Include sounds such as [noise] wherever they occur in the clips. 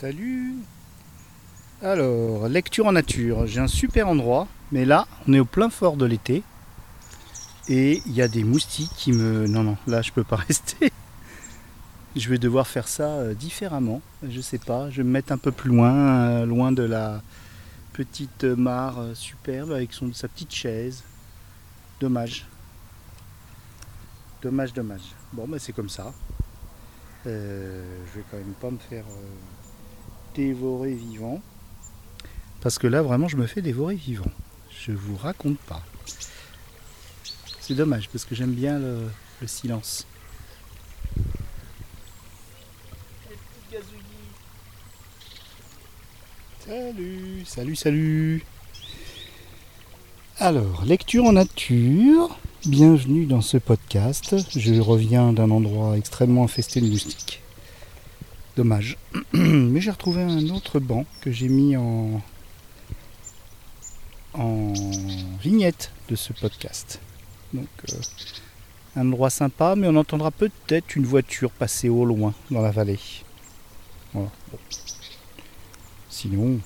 Salut Alors, lecture en nature. J'ai un super endroit, mais là, on est au plein fort de l'été. Et il y a des moustiques qui me... Non, non, là, je peux pas [laughs] rester. Je vais devoir faire ça euh, différemment. Je sais pas, je vais me mettre un peu plus loin, euh, loin de la petite mare euh, superbe avec sa petite chaise. Dommage. Dommage, dommage. Bon, bah c'est comme ça. Je vais quand même pas me faire dévorer vivant. Parce que là, vraiment, je me fais dévorer vivant. Je vous raconte pas. C'est dommage parce que j'aime bien le, le silence. Salut, salut, salut. Alors, lecture en nature. Bienvenue dans ce podcast. Je reviens d'un endroit extrêmement infesté de moustiques. Dommage. [clears throat] Mais j'ai retrouvé un autre banc que j'ai mis en, vignette de ce podcast. Donc, euh, un endroit sympa, mais on entendra peut-être une voiture passer au loin dans la vallée. Voilà. Sinon,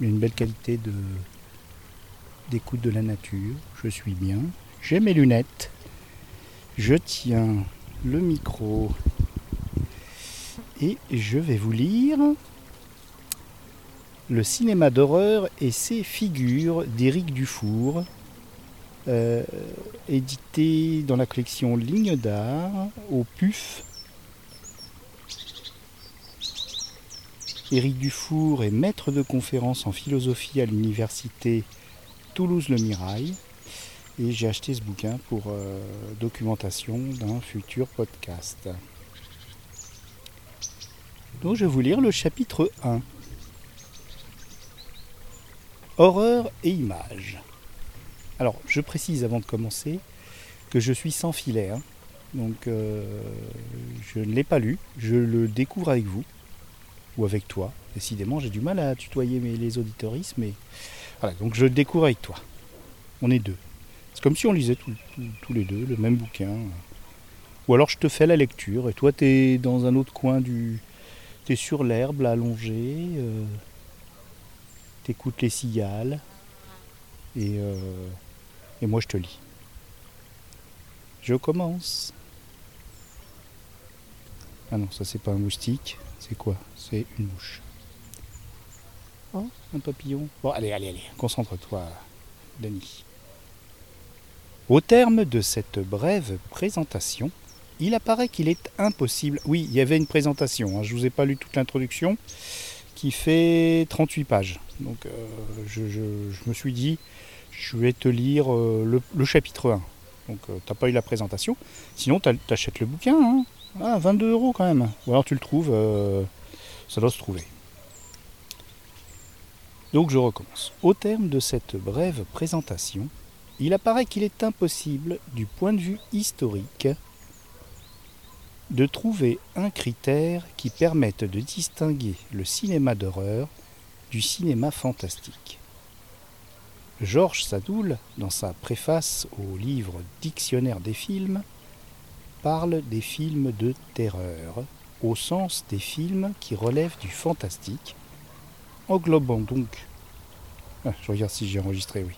il y a une belle qualité d'écoute de la nature. Je suis bien. J'ai mes lunettes. Je tiens le micro. Et je vais vous lire Le cinéma d'horreur et ses figures d'Éric Dufour, euh, édité dans la collection Ligne d'art au PUF. Éric Dufour est maître de conférence en philosophie à l'université Toulouse-Le Mirail. Et j'ai acheté ce bouquin pour euh, documentation d'un futur podcast. Donc je vais vous lire le chapitre 1. Horreur et images. Alors je précise avant de commencer que je suis sans filet. hein. Donc euh, je ne l'ai pas lu, je le découvre avec vous ou avec toi. Décidément j'ai du mal à tutoyer mes, les auditoristes, mais voilà, donc je le découvre avec toi. On est deux. C'est comme si on lisait tous- les deux le même bouquin. Ou alors je te fais la lecture et toi tu es dans un autre coin du. Sur l'herbe, allongé. euh, T'écoutes les cigales. Et, euh, et moi je te lis. Je commence. Ah non, ça c'est pas un moustique. C'est quoi? C'est une mouche. Oh, un papillon. Bon, allez, allez, allez, concentre-toi, Denis. Au terme de cette brève présentation, il apparaît qu'il est impossible. Oui, il y avait une présentation, hein, je ne vous ai pas lu toute l'introduction, qui fait 38 pages. Donc euh, je, me suis dit, je vais te lire euh, le, chapitre 1. Donc tu n'as pas eu la présentation. Sinon, tu achètes le bouquin. Hein. Ah, 22 euros quand même. Ou alors tu le trouves, euh, ça doit se trouver. Donc je recommence. Au terme de cette brève présentation, il apparaît qu'il est impossible, du point de vue historique, de trouver un critère qui permette de distinguer le cinéma d'horreur du cinéma fantastique. Georges Sadoul, dans sa préface au livre Dictionnaire des films, parle des films de terreur, au sens des films qui relèvent du fantastique, englobant donc... Ah, je regarde si j'ai enregistré, oui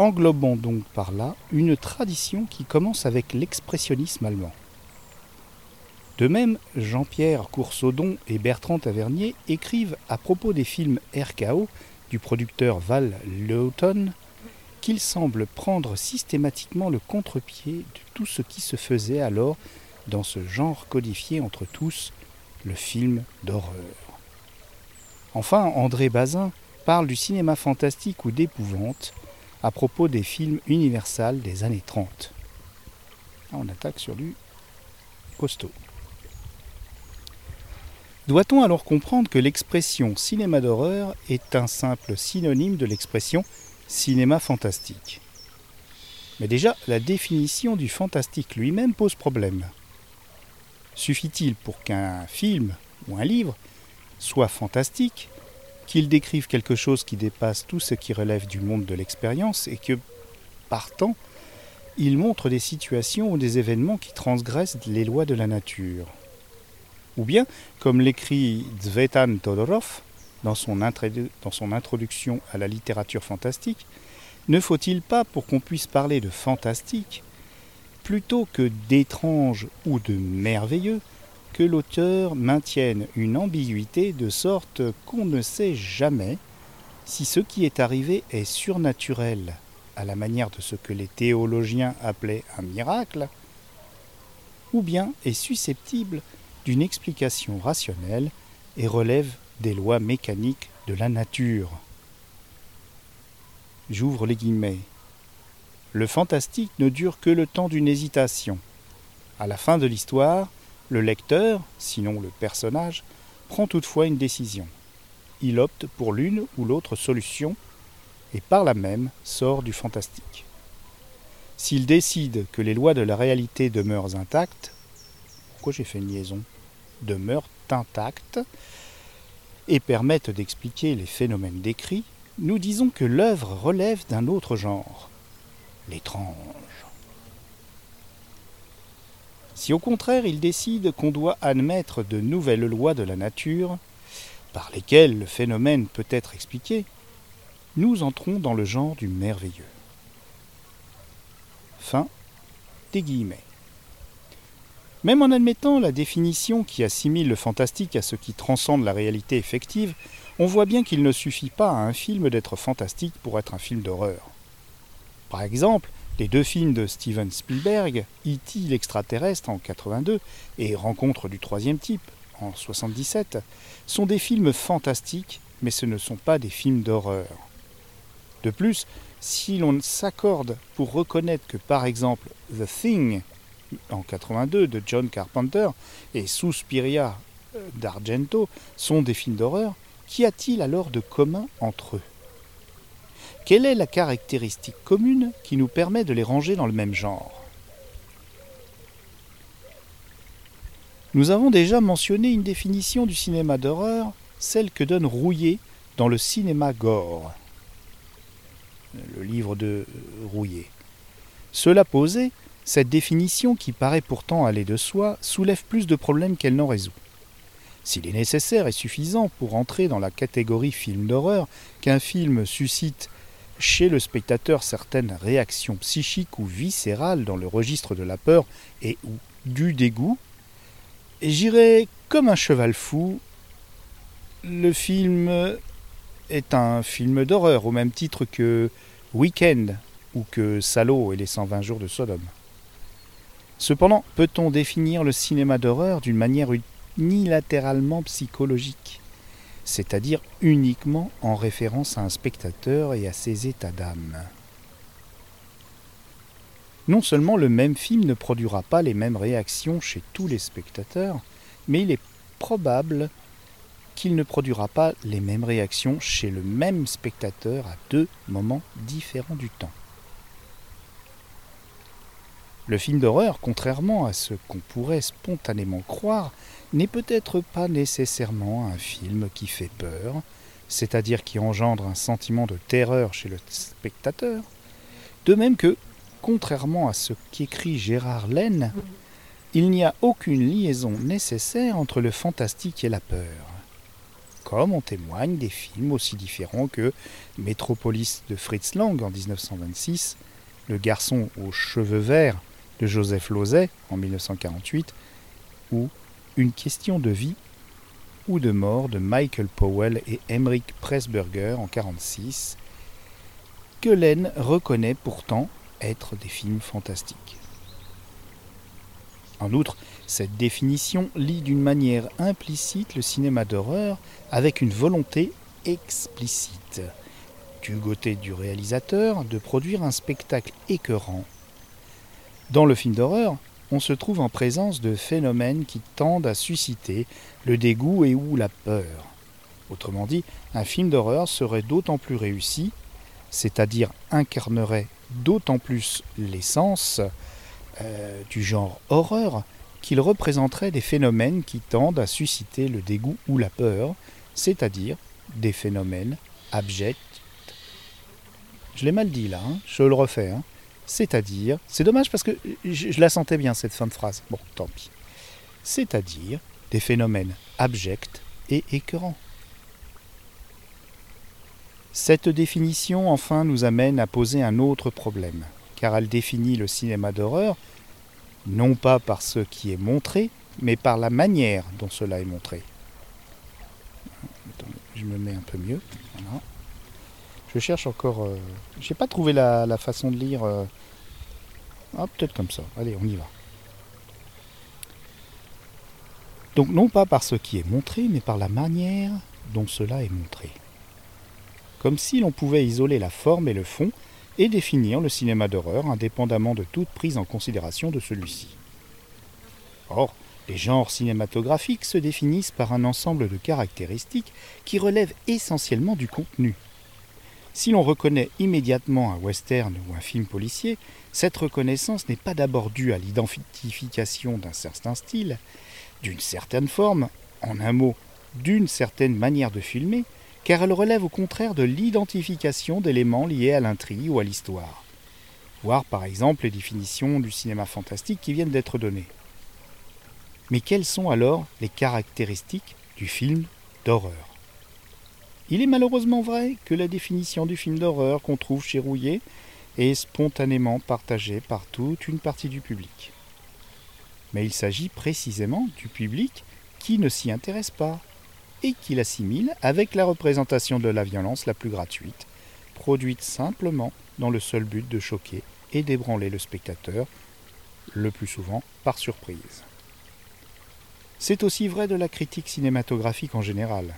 englobant donc par là une tradition qui commence avec l'expressionnisme allemand. De même, Jean-Pierre Coursaudon et Bertrand Tavernier écrivent à propos des films RKO du producteur Val Lewton qu'il semble prendre systématiquement le contre-pied de tout ce qui se faisait alors dans ce genre codifié entre tous, le film d'horreur. Enfin, André Bazin parle du cinéma fantastique ou d'épouvante à propos des films Universal des années 30. Ah, on attaque sur du costaud. Doit-on alors comprendre que l'expression cinéma d'horreur est un simple synonyme de l'expression cinéma fantastique? Mais déjà, la définition du fantastique lui-même pose problème. Suffit-il pour qu'un film ou un livre soit fantastique qu'il décrive quelque chose qui dépasse tout ce qui relève du monde de l'expérience et que, partant, il montre des situations ou des événements qui transgressent les lois de la nature? Ou bien, comme l'écrit Zvetan Todorov dans son, dans son introduction à la littérature fantastique, ne faut-il pas, pour qu'on puisse parler de fantastique, plutôt que d'étrange ou de merveilleux, que l'auteur maintienne une ambiguïté de sorte qu'on ne sait jamais si ce qui est arrivé est surnaturel, à la manière de ce que les théologiens appelaient un miracle, ou bien est susceptible d'une explication rationnelle et relève des lois mécaniques de la nature. J'ouvre les guillemets. Le fantastique ne dure que le temps d'une hésitation. À la fin de l'histoire, le lecteur, sinon le personnage, prend toutefois une décision. Il opte pour l'une ou l'autre solution et par là même sort du fantastique. S'il décide que les lois de la réalité demeurent intactes, pourquoi j'ai fait une liaison? Demeurent intactes et permettent d'expliquer les phénomènes décrits, nous disons que l'œuvre relève d'un autre genre, l'étrange. Si au contraire il décide qu'on doit admettre de nouvelles lois de la nature, par lesquelles le phénomène peut être expliqué, nous entrons dans le genre du merveilleux. Fin des guillemets. Même en admettant la définition qui assimile le fantastique à ce qui transcende la réalité effective, on voit bien qu'il ne suffit pas à un film d'être fantastique pour être un film d'horreur. Par exemple, les deux films de Steven Spielberg, E.T. l'extraterrestre en 82 et Rencontre du troisième type en 77, sont des films fantastiques, mais ce ne sont pas des films d'horreur. De plus, si l'on s'accorde pour reconnaître que par exemple The Thing en 82 de John Carpenter et Suspiria euh, d'Argento sont des films d'horreur, Qu'y a-t-il alors de commun entre eux? Quelle est la caractéristique commune qui nous permet de les ranger dans le même genre? Nous avons déjà mentionné une définition du cinéma d'horreur, celle que donne Rouillet dans le cinéma gore, le livre de Rouillet. Cela posé, cette définition, qui paraît pourtant aller de soi, soulève plus de problèmes qu'elle n'en résout. S'il est nécessaire et suffisant pour entrer dans la catégorie film d'horreur qu'un film suscite chez le spectateur certaines réactions psychiques ou viscérales dans le registre de la peur et du dégoût, j'irai comme un cheval fou. Le film est un film d'horreur au même titre que Weekend ou que Salo et les 120 jours de Sodome. Cependant, peut-on définir le cinéma d'horreur d'une manière unilatéralement psychologique, c'est-à-dire uniquement en référence à un spectateur et à ses états d'âme? Non seulement le même film ne produira pas les mêmes réactions chez tous les spectateurs, mais il est probable qu'il ne produira pas les mêmes réactions chez le même spectateur à deux moments différents du temps. Le film d'horreur, contrairement à ce qu'on pourrait spontanément croire, n'est peut-être pas nécessairement un film qui fait peur, c'est-à-dire qui engendre un sentiment de terreur chez le spectateur, de même que, contrairement à ce qu'écrit Gérard Laine, il n'y a aucune liaison nécessaire entre le fantastique et la peur. Comme en témoignent des films aussi différents que Métropolis de Fritz Lang en 1926, Le garçon aux cheveux verts de Joseph Lozay en 1948 ou Une question de vie ou de mort de Michael Powell et Emmerich Pressburger en 1946, que Laine reconnaît pourtant être des films fantastiques. En outre, cette définition lie d'une manière implicite le cinéma d'horreur avec une volonté explicite du côté du réalisateur de produire un spectacle écœurant dans le film d'horreur, on se trouve en présence de phénomènes qui tendent à susciter le dégoût et ou la peur. Autrement dit, un film d'horreur serait d'autant plus réussi, c'est-à-dire incarnerait d'autant plus l'essence euh, du genre horreur, qu'il représenterait des phénomènes qui tendent à susciter le dégoût ou la peur, c'est-à-dire des phénomènes abjects. Je l'ai mal dit là, hein, je le refais. Hein c'est-à-dire, c'est dommage parce que je, la sentais bien cette fin de phrase, bon tant pis, c'est-à-dire des phénomènes abjects et écœurants. Cette définition, enfin, nous amène à poser un autre problème, car elle définit le cinéma d'horreur non pas par ce qui est montré, mais par la manière dont cela est montré. je me mets un peu mieux. Je cherche encore. Euh, j'ai pas trouvé la, façon de lire. Euh, ah, peut-être comme ça. Allez, on y va. Donc non pas par ce qui est montré, mais par la manière dont cela est montré. Comme si l'on pouvait isoler la forme et le fond et définir le cinéma d'horreur indépendamment de toute prise en considération de celui-ci. Or, les genres cinématographiques se définissent par un ensemble de caractéristiques qui relèvent essentiellement du contenu. Si l'on reconnaît immédiatement un western ou un film policier, cette reconnaissance n'est pas d'abord due à l'identification d'un certain style, d'une certaine forme, en un mot, d'une certaine manière de filmer, car elle relève au contraire de l'identification d'éléments liés à l'intrigue ou à l'histoire. Voir par exemple les définitions du cinéma fantastique qui viennent d'être données. Mais quelles sont alors les caractéristiques du film d'horreur? Il est malheureusement vrai que la définition du film d'horreur qu'on trouve chez Rouillet est spontanément partagée par toute une partie du public. Mais il s'agit précisément du public qui ne s'y intéresse pas, et qui l'assimile avec la représentation de la violence la plus gratuite, produite simplement dans le seul but de choquer et d'ébranler le spectateur, le plus souvent par surprise. C'est aussi vrai de la critique cinématographique en général.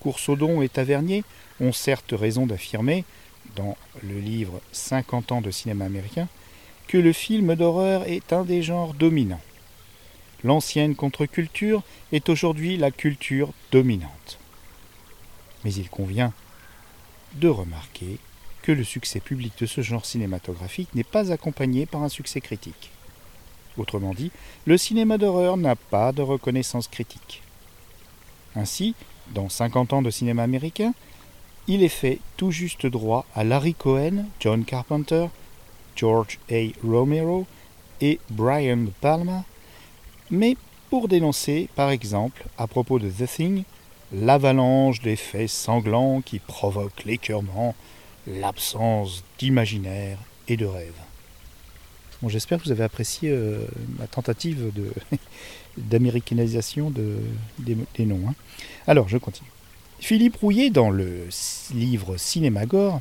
Coursodon et Tavernier ont certes raison d'affirmer, dans le livre 50 ans de cinéma américain, que le film d'horreur est un des genres dominants. L'ancienne contre-culture est aujourd'hui la culture dominante. Mais il convient de remarquer que le succès public de ce genre cinématographique n'est pas accompagné par un succès critique. Autrement dit, le cinéma d'horreur n'a pas de reconnaissance critique. Ainsi, dans 50 ans de cinéma américain, il est fait tout juste droit à Larry Cohen, John Carpenter, George A. Romero et Brian Palma, mais pour dénoncer, par exemple, à propos de The Thing, l'avalanche d'effets sanglants qui provoquent l'écœurement, l'absence d'imaginaire et de rêve. Bon, J'espère que vous avez apprécié euh, ma tentative [laughs] d'américanisation de, des, noms. Hein. Alors, je continue. Philippe Rouillet, dans le livre Cinémagore,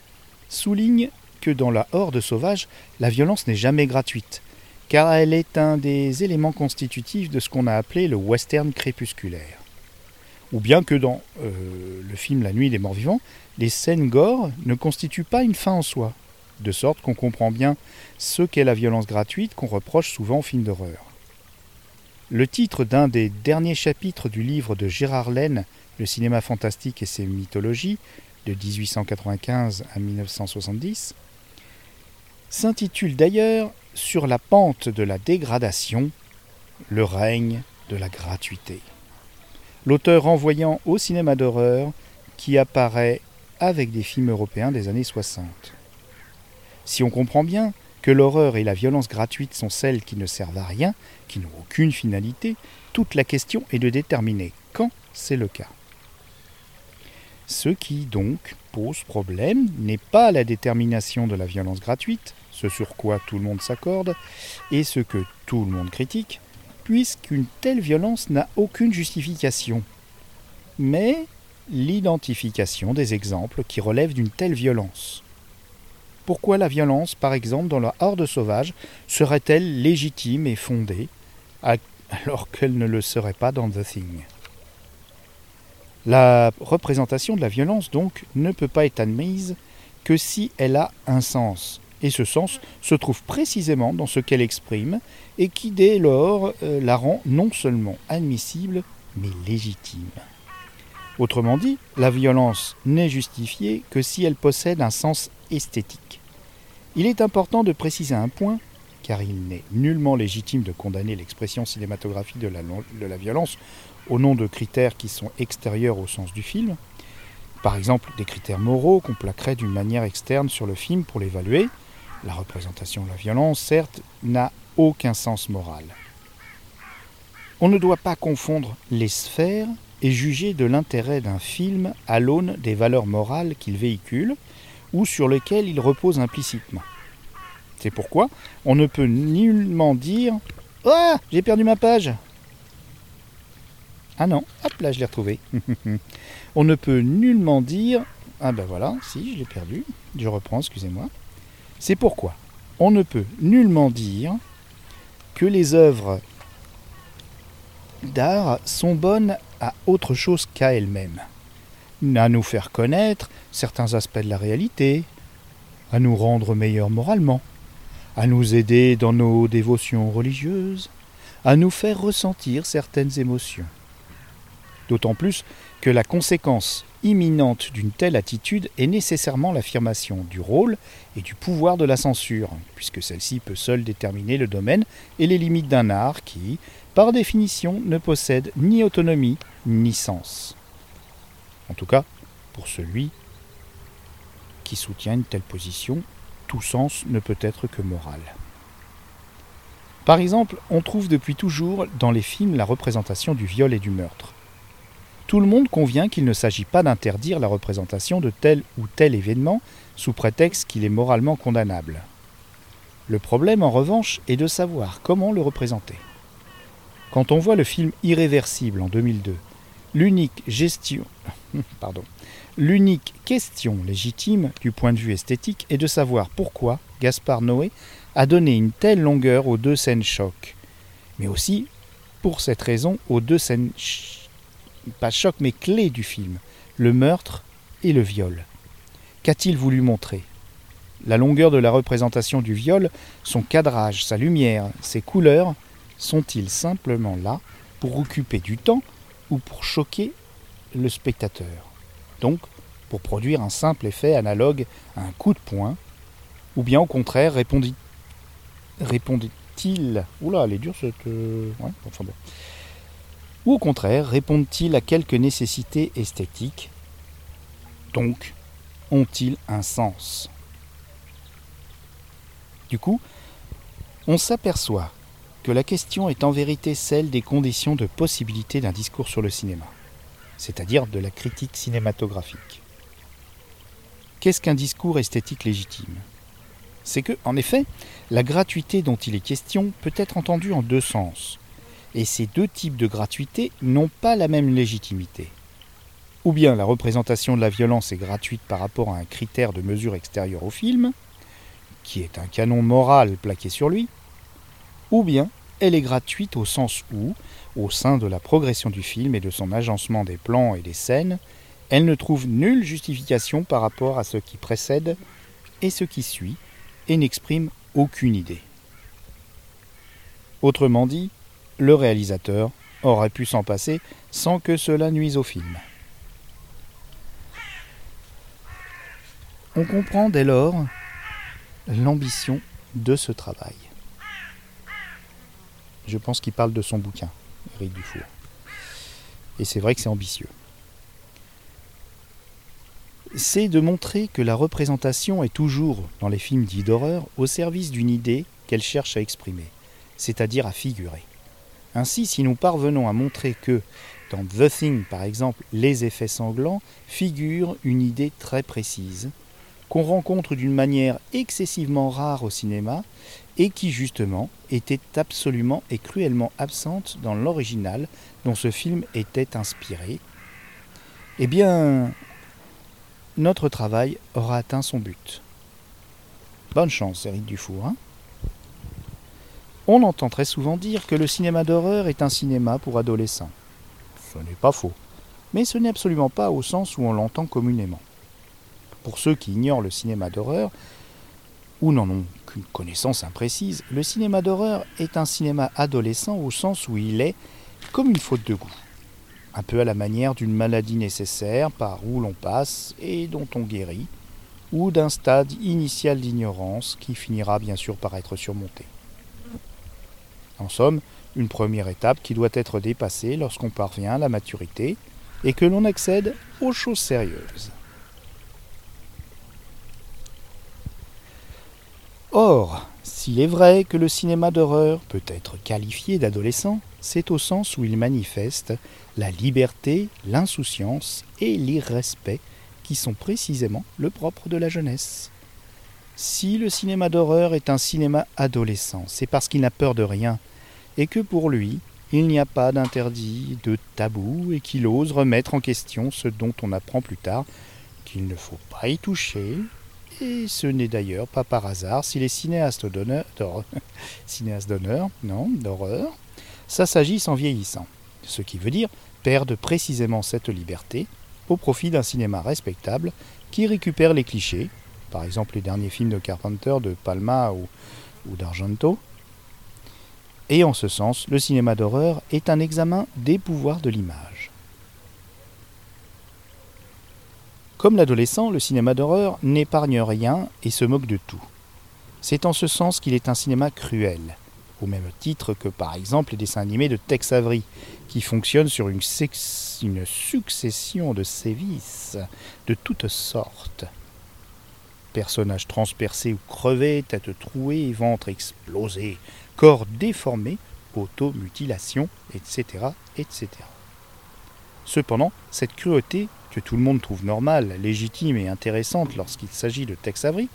souligne que dans la horde sauvage, la violence n'est jamais gratuite, car elle est un des éléments constitutifs de ce qu'on a appelé le western crépusculaire. Ou bien que dans euh, le film La nuit des morts vivants, les scènes gore ne constituent pas une fin en soi, de sorte qu'on comprend bien ce qu'est la violence gratuite qu'on reproche souvent aux films d'horreur. Le titre d'un des derniers chapitres du livre de Gérard Laine, Le cinéma fantastique et ses mythologies, de 1895 à 1970, s'intitule d'ailleurs sur la pente de la dégradation, le règne de la gratuité. L'auteur renvoyant au cinéma d'horreur qui apparaît avec des films européens des années 60. Si on comprend bien que l'horreur et la violence gratuite sont celles qui ne servent à rien, qui n'ont aucune finalité, toute la question est de déterminer quand c'est le cas. Ce qui donc pose problème n'est pas la détermination de la violence gratuite, ce sur quoi tout le monde s'accorde, et ce que tout le monde critique, puisqu'une telle violence n'a aucune justification. Mais l'identification des exemples qui relèvent d'une telle violence. Pourquoi la violence, par exemple, dans la horde sauvage, serait-elle légitime et fondée, [laughs] alors qu'elle ne le serait pas dans The Thing? La représentation de la violence, donc, ne peut pas être admise que si elle a un sens, et ce sens se trouve précisément dans ce qu'elle exprime, et qui dès lors euh, la rend non seulement admissible, mais légitime. Autrement dit, la violence n'est justifiée que si elle possède un sens esthétique. Il est important de préciser un point, car il n'est nullement légitime de condamner l'expression cinématographique de la, violence au nom de critères qui sont extérieurs au sens du film, par exemple des critères moraux qu'on plaquerait d'une manière externe sur le film pour l'évaluer, la représentation de la violence, certes, n'a aucun sens moral. On ne doit pas confondre les sphères et juger de l'intérêt d'un film à l'aune des valeurs morales qu'il véhicule ou sur lesquelles il repose implicitement. C'est pourquoi on ne peut nullement dire Ah, j'ai perdu ma page Ah non, hop là, je l'ai retrouvé. [laughs] on ne peut nullement dire Ah ben voilà, si, je l'ai perdu. Je reprends, excusez-moi. C'est pourquoi on ne peut nullement dire que les œuvres d'art sont bonnes à autre chose qu'à elles-mêmes, à nous faire connaître certains aspects de la réalité, à nous rendre meilleurs moralement, à nous aider dans nos dévotions religieuses, à nous faire ressentir certaines émotions. D'autant plus que la conséquence imminente d'une telle attitude est nécessairement l'affirmation du rôle et du pouvoir de la censure, puisque celle-ci peut seule déterminer le domaine et les limites d'un art qui, par définition, ne possède ni autonomie ni sens. En tout cas, pour celui qui soutient une telle position, tout sens ne peut être que moral. Par exemple, on trouve depuis toujours dans les films la représentation du viol et du meurtre. Tout le monde convient qu'il ne s'agit pas d'interdire la représentation de tel ou tel événement sous prétexte qu'il est moralement condamnable. Le problème, en revanche, est de savoir comment le représenter. Quand on voit le film Irréversible en 2002, [laughs] l'unique question légitime du point de vue esthétique est de savoir pourquoi Gaspard Noé a donné une telle longueur aux deux scènes choc, mais aussi, pour cette raison, aux deux scènes pas choc mais clés du film, le meurtre et le viol. Qu'a-t-il voulu montrer? La longueur de la représentation du viol, son cadrage, sa lumière, ses couleurs sont-ils simplement là pour occuper du temps ou pour choquer le spectateur? Donc, pour produire un simple effet analogue à un coup de poing Ou bien au contraire, répondit, répondit-il Oula, elle est dure cette. Euh, bon. Ou au contraire, répondent-ils à quelques nécessités esthétiques Donc, ont-ils un sens? Du coup, on s'aperçoit que la question est en vérité celle des conditions de possibilité d'un discours sur le cinéma, c'est-à-dire de la critique cinématographique. Qu'est-ce qu'un discours esthétique légitime? C'est que, en effet, la gratuité dont il est question peut être entendue en deux sens, et ces deux types de gratuité n'ont pas la même légitimité. Ou bien la représentation de la violence est gratuite par rapport à un critère de mesure extérieure au film, qui est un canon moral plaqué sur lui, ou bien elle est gratuite au sens où, au sein de la progression du film et de son agencement des plans et des scènes, elle ne trouve nulle justification par rapport à ce qui précède et ce qui suit, et n'exprime aucune idée. Autrement dit, le réalisateur aurait pu s'en passer sans que cela nuise au film. On comprend dès lors l'ambition de ce travail. Je pense qu'il parle de son bouquin, Eric Dufour. Et c'est vrai que c'est ambitieux. C'est de montrer que la représentation est toujours, dans les films dits d'horreur, au service d'une idée qu'elle cherche à exprimer, c'est-à-dire à figurer. Ainsi, si nous parvenons à montrer que, dans The Thing par exemple, les effets sanglants figurent une idée très précise, qu'on rencontre d'une manière excessivement rare au cinéma et qui justement était absolument et cruellement absente dans l'original dont ce film était inspiré, eh bien, notre travail aura atteint son but. Bonne chance, Eric Dufour. Hein On entend très souvent dire que le cinéma d'horreur est un cinéma pour adolescents. Ce n'est pas faux, mais ce n'est absolument pas au sens où on l'entend communément. Pour ceux qui ignorent le cinéma d'horreur, ou n'en ont qu'une connaissance imprécise, le cinéma d'horreur est un cinéma adolescent au sens où il est comme une faute de goût, un peu à la manière d'une maladie nécessaire par où l'on passe et dont on guérit, ou d'un stade initial d'ignorance qui finira bien sûr par être surmonté. En somme, une première étape qui doit être dépassée lorsqu'on parvient à la maturité et que l'on accède aux choses sérieuses. Or, S'il est vrai que le cinéma d'horreur peut être qualifié d'adolescent, c'est au sens où il manifeste la liberté, l'insouciance et l'irrespect qui sont précisément le propre de la jeunesse. Si le cinéma d'horreur est un cinéma adolescent, c'est parce qu'il n'a peur de rien, et que pour lui, il n'y a pas d'interdit, de tabou, et qu'il ose remettre en question ce dont on apprend plus tard qu'il ne faut pas y toucher, et ce n'est d'ailleurs pas par hasard si les cinéastes d'honneur, [laughs] cinéastes non, d'horreur, ça s'agit en vieillissant. Ce qui veut dire perdent précisément cette liberté au profit d'un cinéma respectable qui récupère les clichés, par exemple les derniers films de Carpenter, de Palma ou d'Argento. Et en ce sens, le cinéma d'horreur est un examen des pouvoirs de l'image. Comme l'adolescent, le cinéma d'horreur n'épargne rien et se moque de tout. C'est en ce sens qu'il est un cinéma cruel, au même titre que par exemple les dessins animés de Tex Avery, qui fonctionnent sur une, succession de sévices de toutes sortes personnages transpercés ou crevés, tête trouée, ventre explosé, corps déformé, automutilation, etc., etc. Cependant, cette cruauté, que tout le monde trouve normale, légitime et intéressante lorsqu'il s'agit de Tex Avery,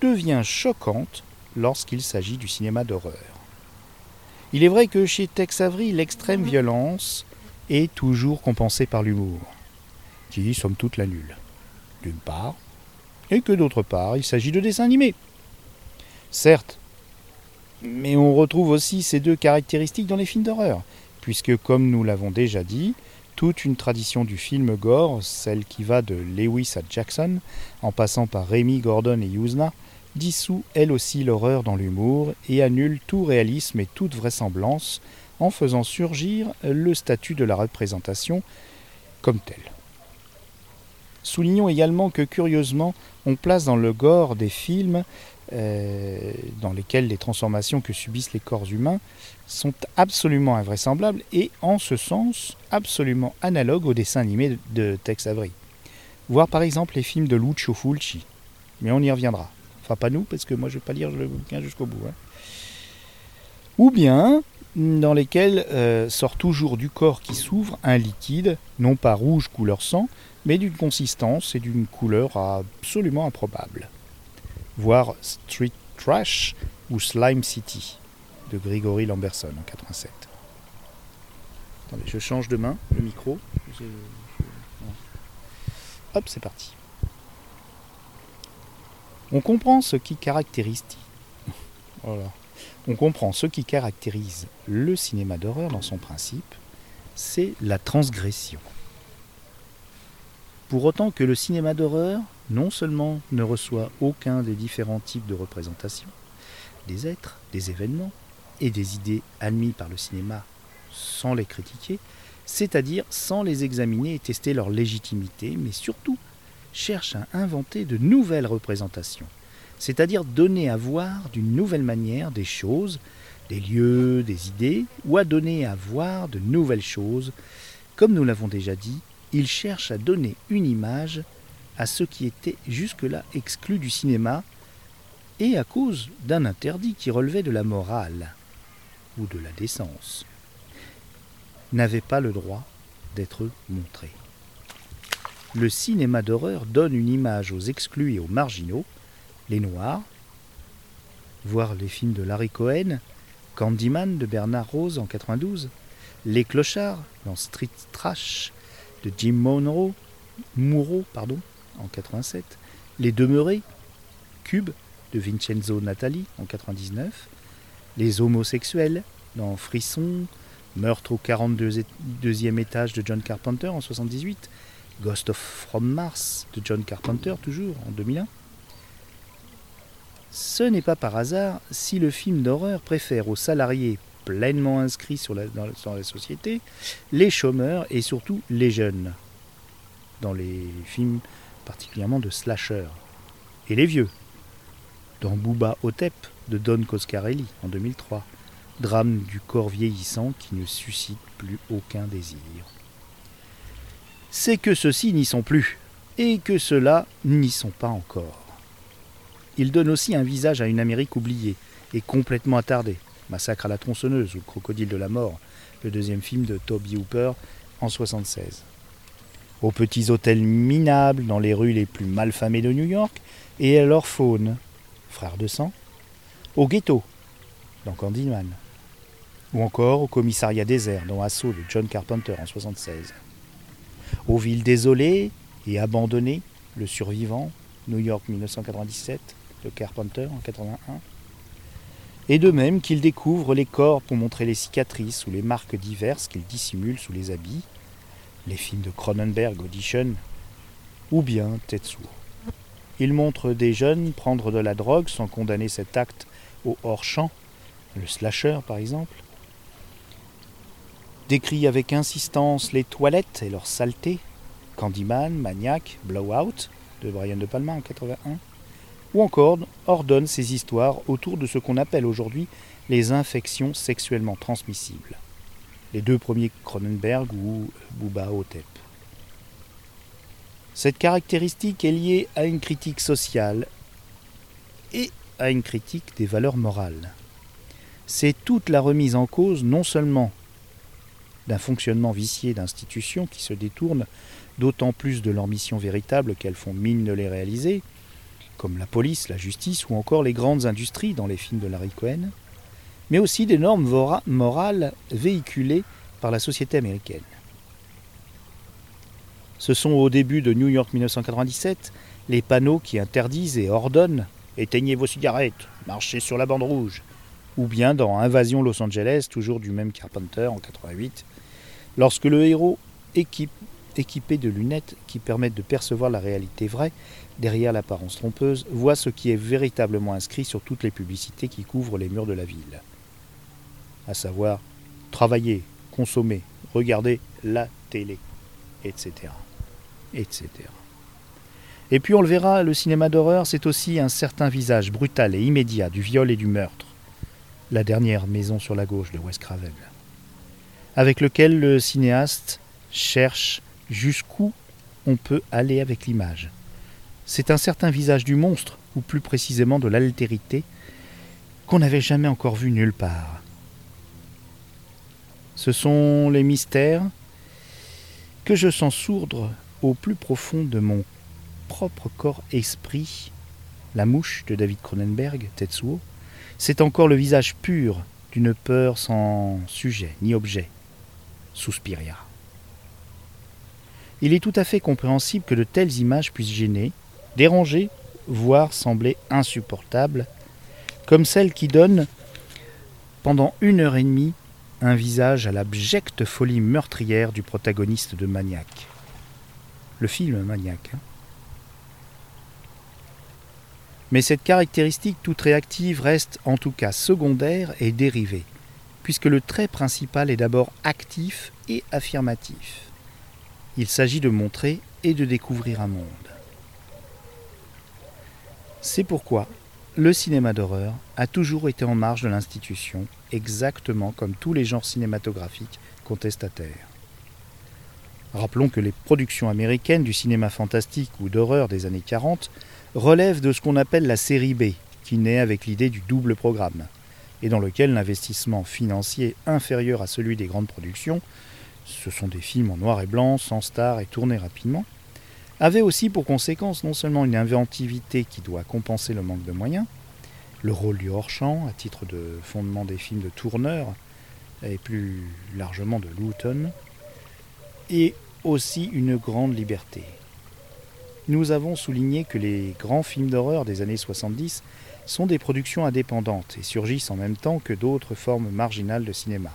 devient choquante lorsqu'il s'agit du cinéma d'horreur. Il est vrai que chez Tex Avery, l'extrême violence est toujours compensée par l'humour, qui somme toute la nulle. D'une part, et que d'autre part, il s'agit de dessins animés. Certes, mais on retrouve aussi ces deux caractéristiques dans les films d'horreur, puisque comme nous l'avons déjà dit, toute une tradition du film gore, celle qui va de Lewis à Jackson, en passant par Rémy, Gordon et Yuzna, dissout elle aussi l'horreur dans l'humour et annule tout réalisme et toute vraisemblance en faisant surgir le statut de la représentation comme tel. Soulignons également que curieusement, on place dans le gore des films dans lesquels les transformations que subissent les corps humains sont absolument invraisemblables et en ce sens absolument analogues aux dessins animés de Tex Avery. Voir par exemple les films de Lucio Fulci, mais on y reviendra. Enfin pas nous parce que moi je ne vais pas lire le bouquin jusqu'au bout. Hein. Ou bien dans lesquels euh, sort toujours du corps qui s'ouvre un liquide, non pas rouge couleur sang, mais d'une consistance et d'une couleur absolument improbable. Voir Street Trash ou Slime City de Grigory Lamberson en 87. Attendez, je change de main le micro. Hop, c'est parti. On comprend ce qui caractérise. [laughs] Voilà. On comprend ce qui caractérise le cinéma d'horreur dans son principe, c'est la transgression. Pour autant que le cinéma d'horreur, non seulement ne reçoit aucun des différents types de représentations, des êtres, des événements et des idées admis par le cinéma sans les critiquer, c'est-à-dire sans les examiner et tester leur légitimité, mais surtout cherche à inventer de nouvelles représentations, c'est-à-dire donner à voir d'une nouvelle manière des choses, des lieux, des idées, ou à donner à voir de nouvelles choses. Comme nous l'avons déjà dit, il cherche à donner une image à ce qui était jusque-là exclu du cinéma, et à cause d'un interdit qui relevait de la morale ou de la décence, n'avait pas le droit d'être montré. Le cinéma d'horreur donne une image aux exclus et aux marginaux, les Noirs, voir les films de Larry Cohen, Candyman de Bernard Rose en 92, Les Clochards dans Street Trash de Jim Monroe, pardon, en 87, Les Demeurés, Cube de Vincenzo Natali en 99, Les Homosexuels dans Frisson, Meurtre au 42e étage de John Carpenter en 78, Ghost of From Mars de John Carpenter toujours en 2001. Ce n'est pas par hasard si le film d'horreur préfère aux salariés pleinement inscrits sur dans, la société les chômeurs et surtout les jeunes, dans les films particulièrement de slasher, et les vieux, dans Booba Otep de Don Coscarelli en 2003, drame du corps vieillissant qui ne suscite plus aucun désir. C'est que ceux-ci n'y sont plus, et que ceux-là n'y sont pas encore. Il donne aussi un visage à une Amérique oubliée, est complètement attardé. Massacre à la tronçonneuse ou le crocodile de la mort, le deuxième film de Toby Hooper en 1976. Aux petits hôtels minables dans les rues les plus malfamées de New York et à leur faune, frère de sang, au ghetto, dans Candyman, ou encore au commissariat désert dans Assaut de John Carpenter en 1976. Aux villes désolées et abandonnées, Le Survivant, New York 1997 de Carpenter en 1981, et de même qu'il découvre les corps pour montrer les cicatrices ou les marques diverses qu'il dissimule sous les habits, les films de Cronenberg Audition ou bien Tetsuo. Il montre des jeunes prendre de la drogue sans condamner cet acte au hors-champ, le slasher par exemple, décrit avec insistance les toilettes et leur saleté, Candyman, Maniac, Blowout de Brian De Palma en 81, ou encore ordonne ses histoires autour de ce qu'on appelle aujourd'hui les infections sexuellement transmissibles. Les deux premiers Cronenberg ou Bouba Hotep. Cette caractéristique est liée à une critique sociale et à une critique des valeurs morales. C'est toute la remise en cause non seulement d'un fonctionnement vicié d'institutions qui se détournent d'autant plus de mission véritable qu'elles font mine de les réaliser, comme la police, la justice ou encore les grandes industries dans les films de Larry Cohen, mais aussi des normes morales véhiculées par la société américaine. Ce sont au début de New York 1997 les panneaux qui interdisent et ordonnent Éteignez vos cigarettes, marchez sur la bande rouge, ou bien dans Invasion Los Angeles, toujours du même Carpenter en 88, lorsque le héros équipé de lunettes qui permettent de percevoir la réalité vraie derrière l'apparence trompeuse, voit ce qui est véritablement inscrit sur toutes les publicités qui couvrent les murs de la ville. À savoir, travailler, consommer, regarder la télé, etc. etc. Et puis on le verra, le cinéma d'horreur, c'est aussi un certain visage brutal et immédiat du viol et du meurtre. La dernière maison sur la gauche de Wes Craven. Avec lequel le cinéaste cherche jusqu'où on peut aller avec l'image. C'est un certain visage du monstre, ou plus précisément de l'altérité, qu'on n'avait jamais encore vu nulle part. Ce sont les mystères que je sens sourdre au plus profond de mon propre corps-esprit. La mouche de David Cronenberg, Tetsuo, c'est encore le visage pur d'une peur sans sujet ni objet, Suspiria. Il est tout à fait compréhensible que de telles images puissent gêner, déranger, voire sembler insupportables, comme celle qui donne, pendant une heure et demie, un visage à l'abjecte folie meurtrière du protagoniste de Maniac. Le film Maniac. Hein. Mais cette caractéristique toute réactive reste en tout cas secondaire et dérivée, puisque le trait principal est d'abord actif et affirmatif. Il s'agit de montrer et de découvrir un monde. C'est pourquoi le cinéma d'horreur a toujours été en marge de l'institution, exactement comme tous les genres cinématographiques contestataires. Rappelons que les productions américaines du cinéma fantastique ou d'horreur des années 40 relèvent de ce qu'on appelle la série B, qui naît avec l'idée du double programme, et dans lequel l'investissement financier inférieur à celui des grandes productions ce sont des films en noir et blanc, sans star et tournés rapidement, avait aussi pour conséquence non seulement une inventivité qui doit compenser le manque de moyens, le rôle du hors-champ à titre de fondement des films de tourneur et plus largement de Luton, et aussi une grande liberté. Nous avons souligné que les grands films d'horreur des années 70 sont des productions indépendantes et surgissent en même temps que d'autres formes marginales de cinéma.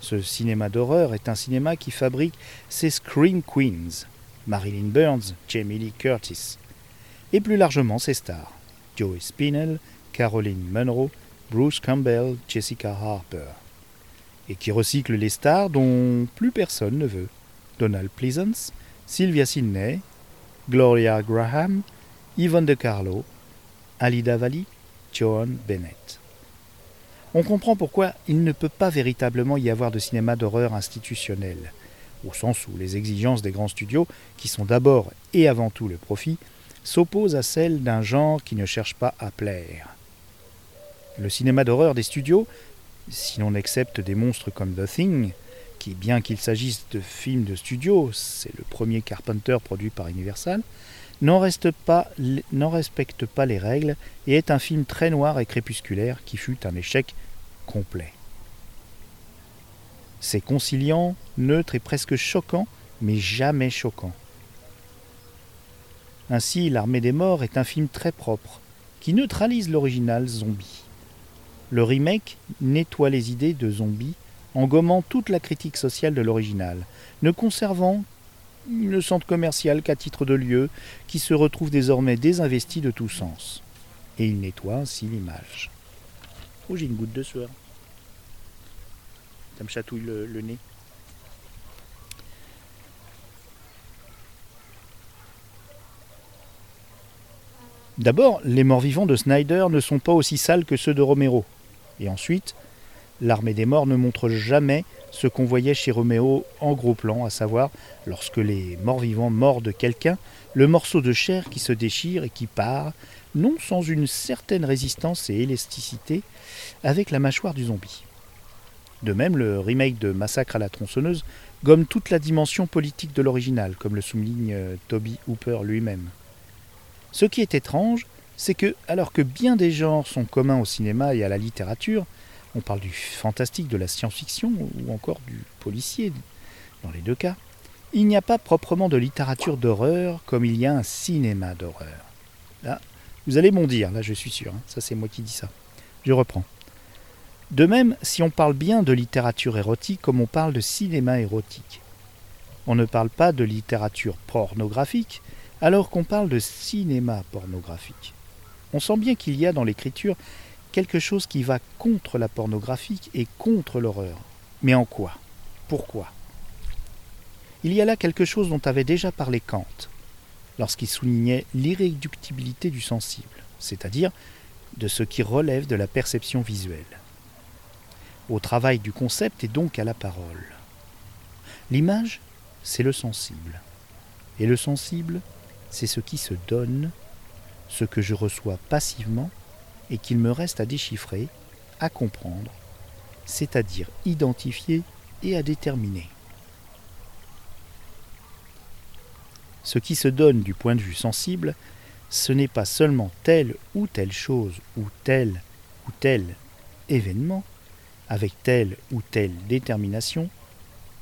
Ce cinéma d'horreur est un cinéma qui fabrique ses Scream Queens, Marilyn Burns, Jamie Lee Curtis, et plus largement ses stars, Joey Spinell, Caroline Munro, Bruce Campbell, Jessica Harper, et qui recycle les stars dont plus personne ne veut, Donald Pleasance, Sylvia Sidney, Gloria Graham, Yvonne De Carlo, Alida Valli, Joan Bennett. On comprend pourquoi il ne peut pas véritablement y avoir de cinéma d'horreur institutionnel, au sens où les exigences des grands studios, qui sont d'abord et avant tout le profit, s'opposent à celles d'un genre qui ne cherche pas à plaire. Le cinéma d'horreur des studios, si l'on accepte des monstres comme The Thing, qui, bien qu'il s'agisse de films de studio, c'est le premier Carpenter produit par Universal, n'en respecte pas les règles et est un film très noir et crépusculaire qui fut un échec complet. C'est conciliant, neutre et presque choquant, mais jamais choquant. Ainsi, L'Armée des Morts est un film très propre, qui neutralise l'original zombie. Le remake nettoie les idées de zombies en gommant toute la critique sociale de l'original, ne conservant le centre commercial qu'à titre de lieu, qui se retrouve désormais désinvesti de tout sens. Et il nettoie ainsi l'image. Oh, j'ai une goutte de sueur. Ça me chatouille le, le nez. D'abord, les morts vivants de Snyder ne sont pas aussi sales que ceux de Romero. Et ensuite, l'armée des morts ne montre jamais ce qu'on voyait chez Roméo en gros plan, à savoir, lorsque les morts vivants mordent quelqu'un, le morceau de chair qui se déchire et qui part, non sans une certaine résistance et élasticité, avec la mâchoire du zombie. De même, le remake de Massacre à la tronçonneuse gomme toute la dimension politique de l'original, comme le souligne euh, Toby Hooper lui-même. Ce qui est étrange, c'est que, alors que bien des genres sont communs au cinéma et à la littérature, on parle du fantastique, de la science-fiction ou encore du policier, dans les deux cas. Il n'y a pas proprement de littérature d'horreur comme il y a un cinéma d'horreur. Là, vous allez dire, là je suis sûr, hein. ça c'est moi qui dis ça. Je reprends. De même, si on parle bien de littérature érotique comme on parle de cinéma érotique. On ne parle pas de littérature pornographique alors qu'on parle de cinéma pornographique. On sent bien qu'il y a dans l'écriture quelque chose qui va contre la pornographique et contre l'horreur. Mais en quoi? Pourquoi? Il y a là quelque chose dont avait déjà parlé Kant, lorsqu'il soulignait l'irréductibilité du sensible, c'est-à-dire de ce qui relève de la perception visuelle. Au travail du concept et donc à la parole. L'image, c'est le sensible. Et le sensible, c'est ce qui se donne, ce que je reçois passivement et qu'il me reste à déchiffrer, à comprendre, c'est-à-dire identifier et à déterminer. Ce qui se donne du point de vue sensible, ce n'est pas seulement telle ou telle chose ou tel ou tel événement, avec telle ou telle détermination,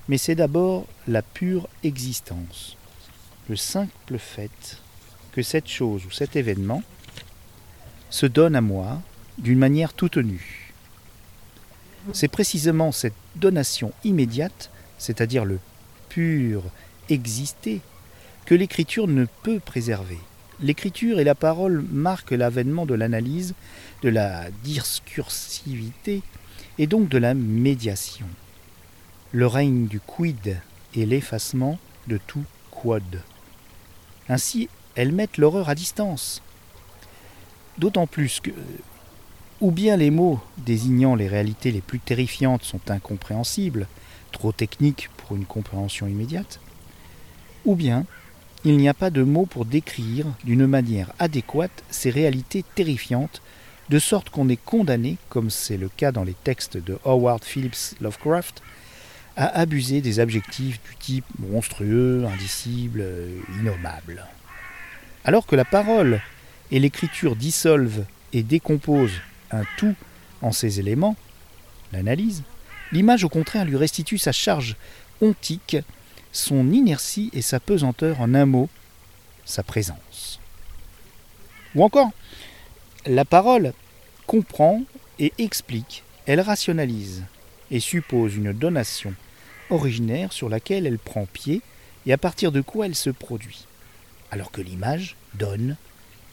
mais c'est d'abord la pure existence, le simple fait que cette chose ou cet événement se donne à moi d'une manière toute nue. C'est précisément cette donation immédiate, c'est-à-dire le pur exister, que l'écriture ne peut préserver. L'écriture et la parole marquent l'avènement de l'analyse, de la discursivité et donc de la médiation. Le règne du quid et l'effacement de tout quod. Ainsi, elles mettent l'horreur à distance, D'autant plus que, ou bien les mots désignant les réalités les plus terrifiantes sont incompréhensibles, trop techniques pour une compréhension immédiate, ou bien il n'y a pas de mots pour décrire d'une manière adéquate ces réalités terrifiantes, de sorte qu'on est condamné, comme c'est le cas dans les textes de Howard Phillips Lovecraft, à abuser des adjectifs du type monstrueux, indicible, innommable. Alors que la parole et l'écriture dissolve et décompose un tout en ses éléments, l'analyse, l'image au contraire lui restitue sa charge ontique, son inertie et sa pesanteur en un mot, sa présence. Ou encore, la parole comprend et explique, elle rationalise et suppose une donation originaire sur laquelle elle prend pied et à partir de quoi elle se produit, alors que l'image donne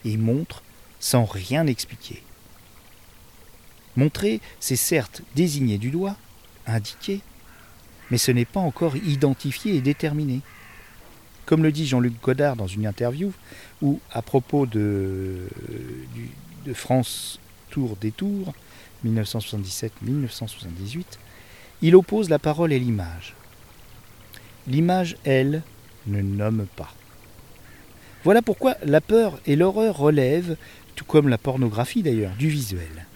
et montre sans rien expliquer. Montrer, c'est certes désigner du doigt, indiquer, mais ce n'est pas encore identifié et déterminé. Comme le dit Jean-Luc Godard dans une interview, où, à propos de, de France Tour des Tours, 1977-1978, il oppose la parole et l'image. L'image, elle, ne nomme pas. Voilà pourquoi la peur et l'horreur relèvent, tout comme la pornographie d'ailleurs, du visuel.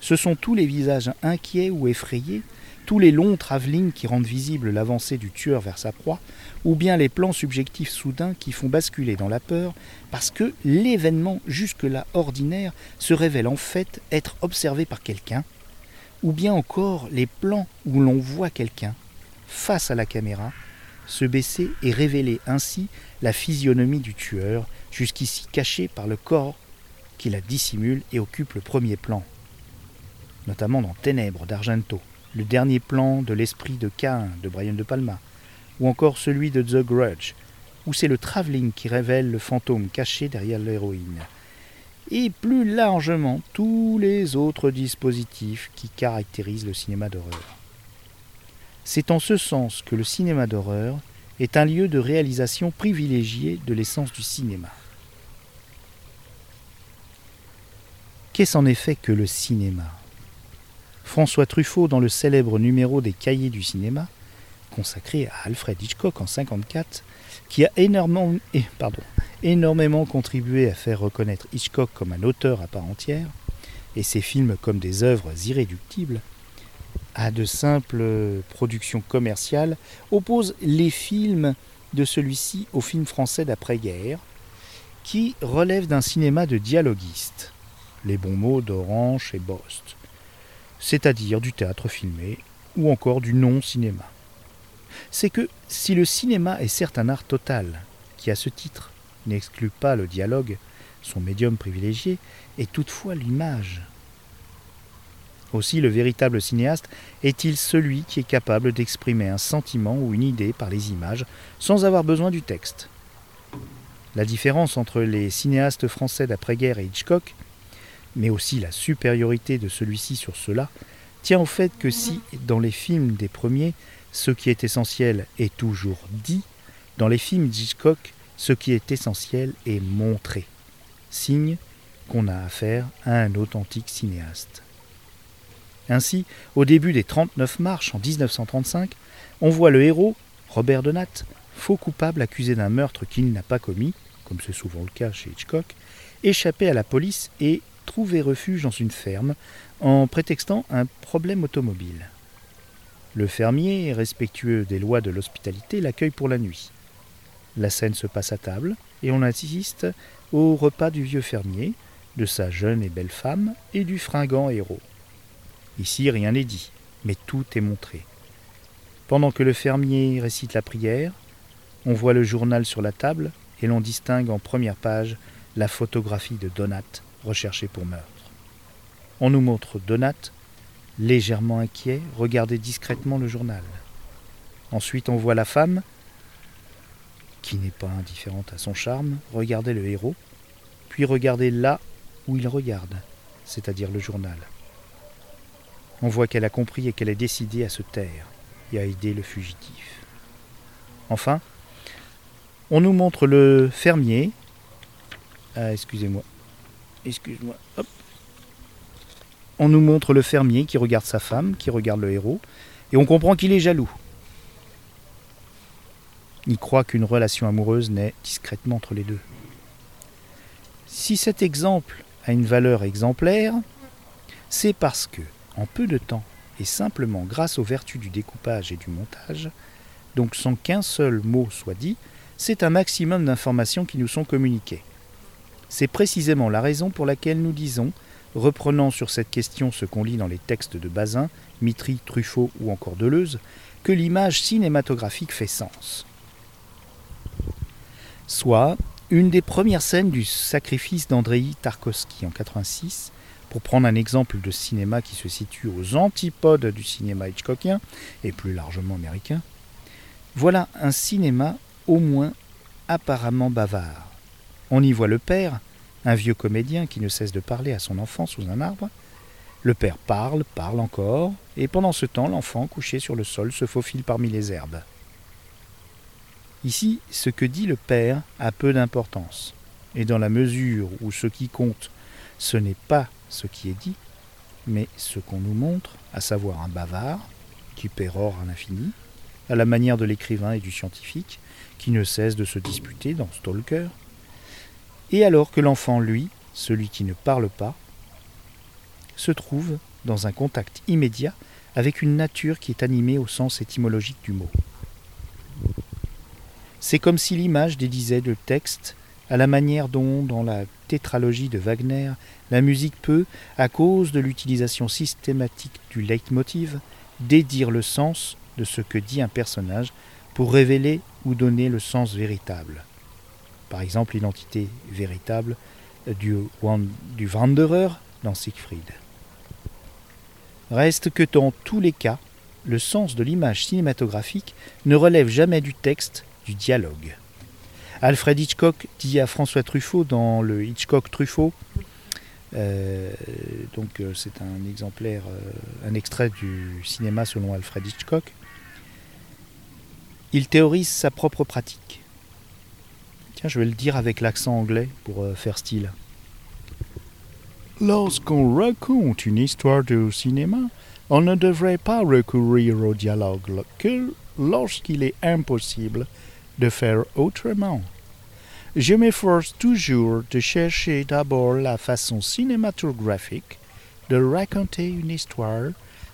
Ce sont tous les visages inquiets ou effrayés, tous les longs travelling qui rendent visible l'avancée du tueur vers sa proie, ou bien les plans subjectifs soudains qui font basculer dans la peur parce que l'événement jusque-là ordinaire se révèle en fait être observé par quelqu'un, ou bien encore les plans où l'on voit quelqu'un face à la caméra se baisser et révéler ainsi la physionomie du tueur, jusqu'ici caché par le corps qui la dissimule et occupe le premier plan, notamment dans Ténèbres d'Argento, le dernier plan de l'esprit de Cain de Brian De Palma, ou encore celui de The Grudge, où c'est le travelling qui révèle le fantôme caché derrière l'héroïne, et plus largement tous les autres dispositifs qui caractérisent le cinéma d'horreur. C'est en ce sens que le cinéma d'horreur est un lieu de réalisation privilégié de l'essence du cinéma. Qu'est-ce en effet que le cinéma? François Truffaut, dans le célèbre numéro des Cahiers du cinéma, consacré à Alfred Hitchcock en 1954, qui a énormément, eh, pardon, énormément contribué à faire reconnaître Hitchcock comme un auteur à part entière, et ses films comme des œuvres irréductibles, à de simples productions commerciales, oppose les films de celui-ci aux films français d'après-guerre, qui relèvent d'un cinéma de dialoguistes, les bons mots d'Orange et Bost, c'est-à-dire du théâtre filmé ou encore du non-cinéma. C'est que si le cinéma est certes un art total, qui à ce titre n'exclut pas le dialogue, son médium privilégié, est toutefois l'image, aussi, le véritable cinéaste est-il celui qui est capable d'exprimer un sentiment ou une idée par les images sans avoir besoin du texte. La différence entre les cinéastes français d'après-guerre et Hitchcock, mais aussi la supériorité de celui-ci sur ceux-là, tient au fait que si, dans les films des premiers, ce qui est essentiel est toujours dit, dans les films d'Hitchcock, ce qui est essentiel est montré, signe qu'on a affaire à un authentique cinéaste. Ainsi, au début des 39 marches en 1935, on voit le héros, Robert Donat, faux coupable accusé d'un meurtre qu'il n'a pas commis, comme c'est souvent le cas chez Hitchcock, échapper à la police et trouver refuge dans une ferme en prétextant un problème automobile. Le fermier, respectueux des lois de l'hospitalité, l'accueille pour la nuit. La scène se passe à table et on assiste au repas du vieux fermier, de sa jeune et belle femme et du fringant héros. Ici, rien n'est dit, mais tout est montré. Pendant que le fermier récite la prière, on voit le journal sur la table et l'on distingue en première page la photographie de Donat, recherché pour meurtre. On nous montre Donat, légèrement inquiet, regarder discrètement le journal. Ensuite, on voit la femme, qui n'est pas indifférente à son charme, regarder le héros, puis regarder là où il regarde, c'est-à-dire le journal. On voit qu'elle a compris et qu'elle est décidée à se taire et à aider le fugitif. Enfin, on nous montre le fermier. Ah, excusez-moi. Excuse-moi. Hop. On nous montre le fermier qui regarde sa femme, qui regarde le héros, et on comprend qu'il est jaloux. Il croit qu'une relation amoureuse naît discrètement entre les deux. Si cet exemple a une valeur exemplaire, c'est parce que en peu de temps, et simplement grâce aux vertus du découpage et du montage, donc sans qu'un seul mot soit dit, c'est un maximum d'informations qui nous sont communiquées. C'est précisément la raison pour laquelle nous disons, reprenant sur cette question ce qu'on lit dans les textes de Bazin, Mitry, Truffaut ou encore Deleuze, que l'image cinématographique fait sens. Soit une des premières scènes du sacrifice d'Andrei Tarkovsky en 86 pour prendre un exemple de cinéma qui se situe aux antipodes du cinéma hitchcockien, et plus largement américain, voilà un cinéma au moins apparemment bavard. On y voit le père, un vieux comédien qui ne cesse de parler à son enfant sous un arbre. Le père parle, parle encore, et pendant ce temps, l'enfant, couché sur le sol, se faufile parmi les herbes. Ici, ce que dit le père a peu d'importance, et dans la mesure où ce qui compte, ce n'est pas ce qui est dit, mais ce qu'on nous montre, à savoir un bavard, qui pérore à l'infini, à la manière de l'écrivain et du scientifique, qui ne cesse de se disputer dans Stalker, et alors que l'enfant, lui, celui qui ne parle pas, se trouve dans un contact immédiat avec une nature qui est animée au sens étymologique du mot. C'est comme si l'image dédisait le texte à la manière dont, dans la tétralogie de Wagner, la musique peut, à cause de l'utilisation systématique du leitmotiv, dédire le sens de ce que dit un personnage pour révéler ou donner le sens véritable. Par exemple, l'identité véritable du, Wanderer dans Siegfried. Reste que dans tous les cas, le sens de l'image cinématographique ne relève jamais du texte, du dialogue. Alfred Hitchcock dit à François Truffaut dans le Hitchcock Truffaut, euh, donc euh, c'est un exemplaire, euh, un extrait du cinéma selon Alfred Hitchcock, il théorise sa propre pratique. Tiens, je vais le dire avec l'accent anglais pour faire style. Lorsqu'on raconte une histoire de cinéma, on ne devrait pas recourir au dialogue que lorsqu'il est impossible de faire autrement. Je m'efforce toujours de chercher d'abord la façon cinématographique de raconter une histoire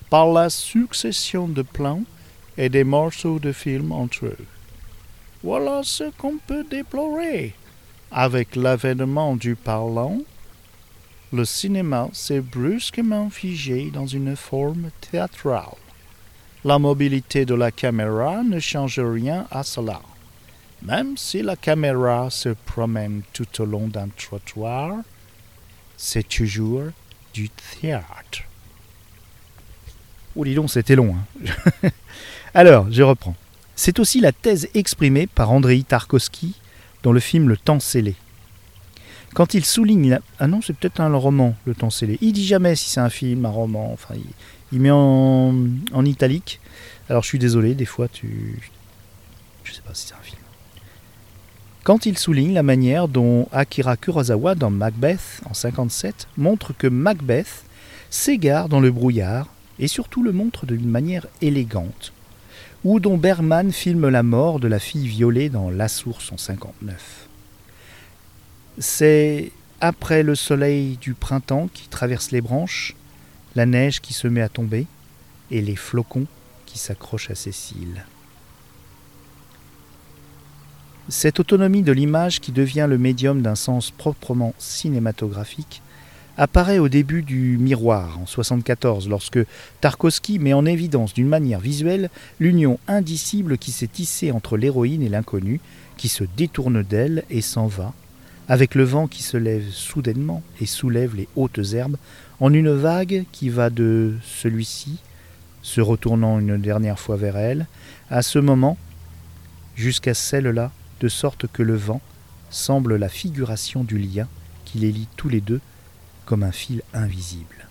par la succession de plans et des morceaux de film entre eux. Voilà ce qu'on peut déplorer. Avec l'avènement du parlant, le cinéma s'est brusquement figé dans une forme théâtrale. La mobilité de la caméra ne change rien à cela. Même si la caméra se promène tout au long d'un trottoir, c'est toujours du théâtre. Oh, dis donc, c'était long. Hein. [laughs] Alors, je reprends. C'est aussi la thèse exprimée par Andrei Tarkovsky dans le film Le Temps scellé. Quand il souligne. Ah non, c'est peut-être un roman, Le Temps scellé. Il dit jamais si c'est un film, un roman. Enfin, il, met en, en, italique. Alors je suis désolé, des fois tu. Je sais pas si c'est un film. Quand il souligne la manière dont Akira Kurosawa, dans Macbeth en 57, montre que Macbeth s'égare dans le brouillard et surtout le montre d'une manière élégante, ou dont Berman filme la mort de la fille violée dans La Source en 59. C'est après le soleil du printemps qui traverse les branches, la neige qui se met à tomber et les flocons qui s'accrochent à ses cils. Cette autonomie de l'image qui devient le médium d'un sens proprement cinématographique apparaît au début du Miroir en 1974 lorsque Tarkovsky met en évidence d'une manière visuelle l'union indicible qui s'est tissée entre l'héroïne et l'inconnu, qui se détourne d'elle et s'en va, avec le vent qui se lève soudainement et soulève les hautes herbes, en une vague qui va de celui-ci, se retournant une dernière fois vers elle, à ce moment, jusqu'à celle-là, de sorte que le vent semble la figuration du lien qui les lie tous les deux comme un fil invisible.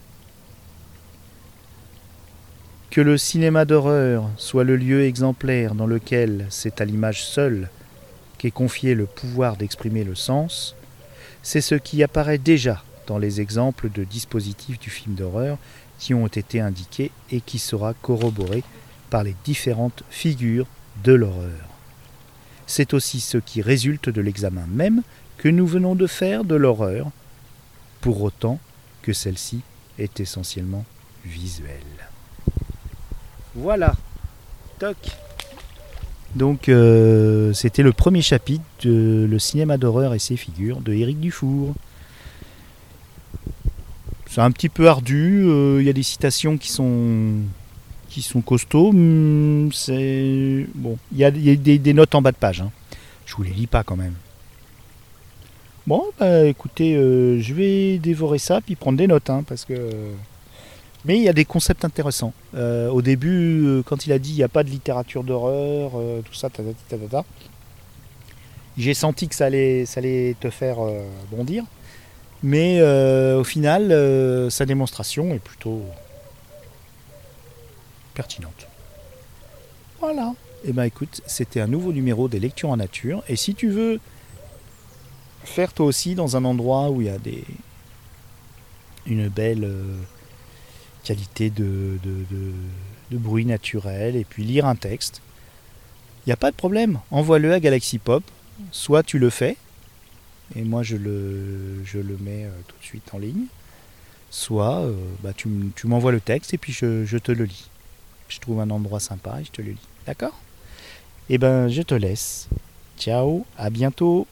Que le cinéma d'horreur soit le lieu exemplaire dans lequel c'est à l'image seule qu'est confié le pouvoir d'exprimer le sens, c'est ce qui apparaît déjà dans les exemples de dispositifs du film d'horreur qui ont été indiqués et qui sera corroboré par les différentes figures de l'horreur. C'est aussi ce qui résulte de l'examen même que nous venons de faire de l'horreur, pour autant que celle-ci est essentiellement visuelle. Voilà. Toc. Donc euh, c'était le premier chapitre de Le cinéma d'horreur et ses figures de Éric Dufour. C'est un petit peu ardu, euh, il y a des citations qui sont qui sont costauds. Hmm, c'est bon, il y a, des, notes en bas de page. Hein. Je vous les lis pas quand même. Bon, bah, écoutez, euh, je vais dévorer ça puis prendre des notes, hein, parce que mais il y a des concepts intéressants. Euh, au début, euh, quand il a dit il n'y a pas de littérature d'horreur, tout ça, j'ai senti que ça allait, ça allait te faire bondir. Mais au final, sa démonstration est plutôt pertinente. Voilà. Et eh ben écoute, c'était un nouveau numéro des lectures en nature. Et si tu veux faire toi aussi dans un endroit où il y a des, une belle euh, qualité de, de, de, bruit naturel et puis lire un texte. Il n'y a pas de problème, envoie-le à Galaxy Pop, soit tu le fais, et moi je le, je le mets euh, tout de suite en ligne, soit euh, bah, tu, tu m'envoies le texte et puis je, je, te le lis. Je trouve un endroit sympa et je te le lis. D'accord? Eh ben je te laisse. Ciao, à bientôt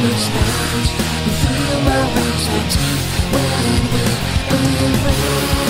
his feel my words my teeth, wet and wet.